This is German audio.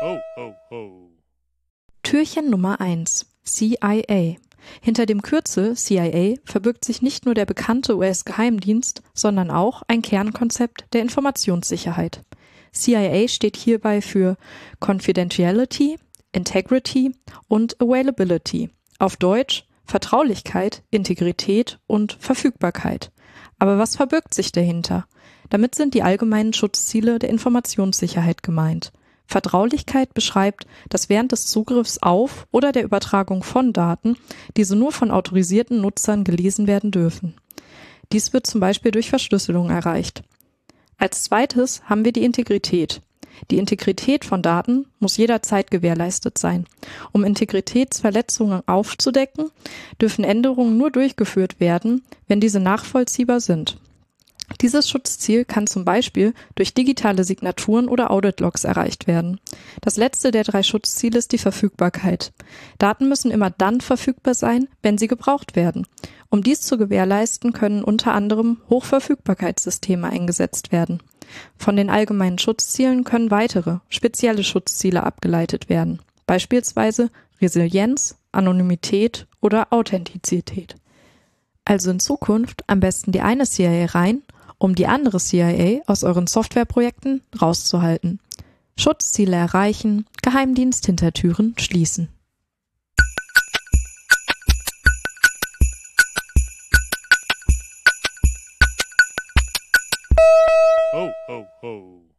Ho, ho, ho. Türchen Nummer 1. CIA. Hinter dem Kürzel CIA verbirgt sich nicht nur der bekannte US-Geheimdienst, sondern auch ein Kernkonzept der Informationssicherheit. CIA steht hierbei für Confidentiality, Integrity und Availability. Auf Deutsch Vertraulichkeit, Integrität und Verfügbarkeit. Aber was verbirgt sich dahinter? Damit sind die allgemeinen Schutzziele der Informationssicherheit gemeint. Vertraulichkeit beschreibt, dass während des Zugriffs auf oder der Übertragung von Daten diese nur von autorisierten Nutzern gelesen werden dürfen. Dies wird zum Beispiel durch Verschlüsselung erreicht. Als zweites haben wir die Integrität. Die Integrität von Daten muss jederzeit gewährleistet sein. Um Integritätsverletzungen aufzudecken, dürfen Änderungen nur durchgeführt werden, wenn diese nachvollziehbar sind. Dieses Schutzziel kann zum Beispiel durch digitale Signaturen oder Audit-Logs erreicht werden. Das letzte der drei Schutzziele ist die Verfügbarkeit. Daten müssen immer dann verfügbar sein, wenn sie gebraucht werden. Um dies zu gewährleisten, können unter anderem Hochverfügbarkeitssysteme eingesetzt werden. Von den allgemeinen Schutzzielen können weitere, spezielle Schutzziele abgeleitet werden, beispielsweise Resilienz, Anonymität oder Authentizität. Also in Zukunft am besten die eine CIA rein, um die andere CIA aus euren Softwareprojekten rauszuhalten. Schutzziele erreichen, Geheimdienst hinter Türen schließen. Ho, ho, ho.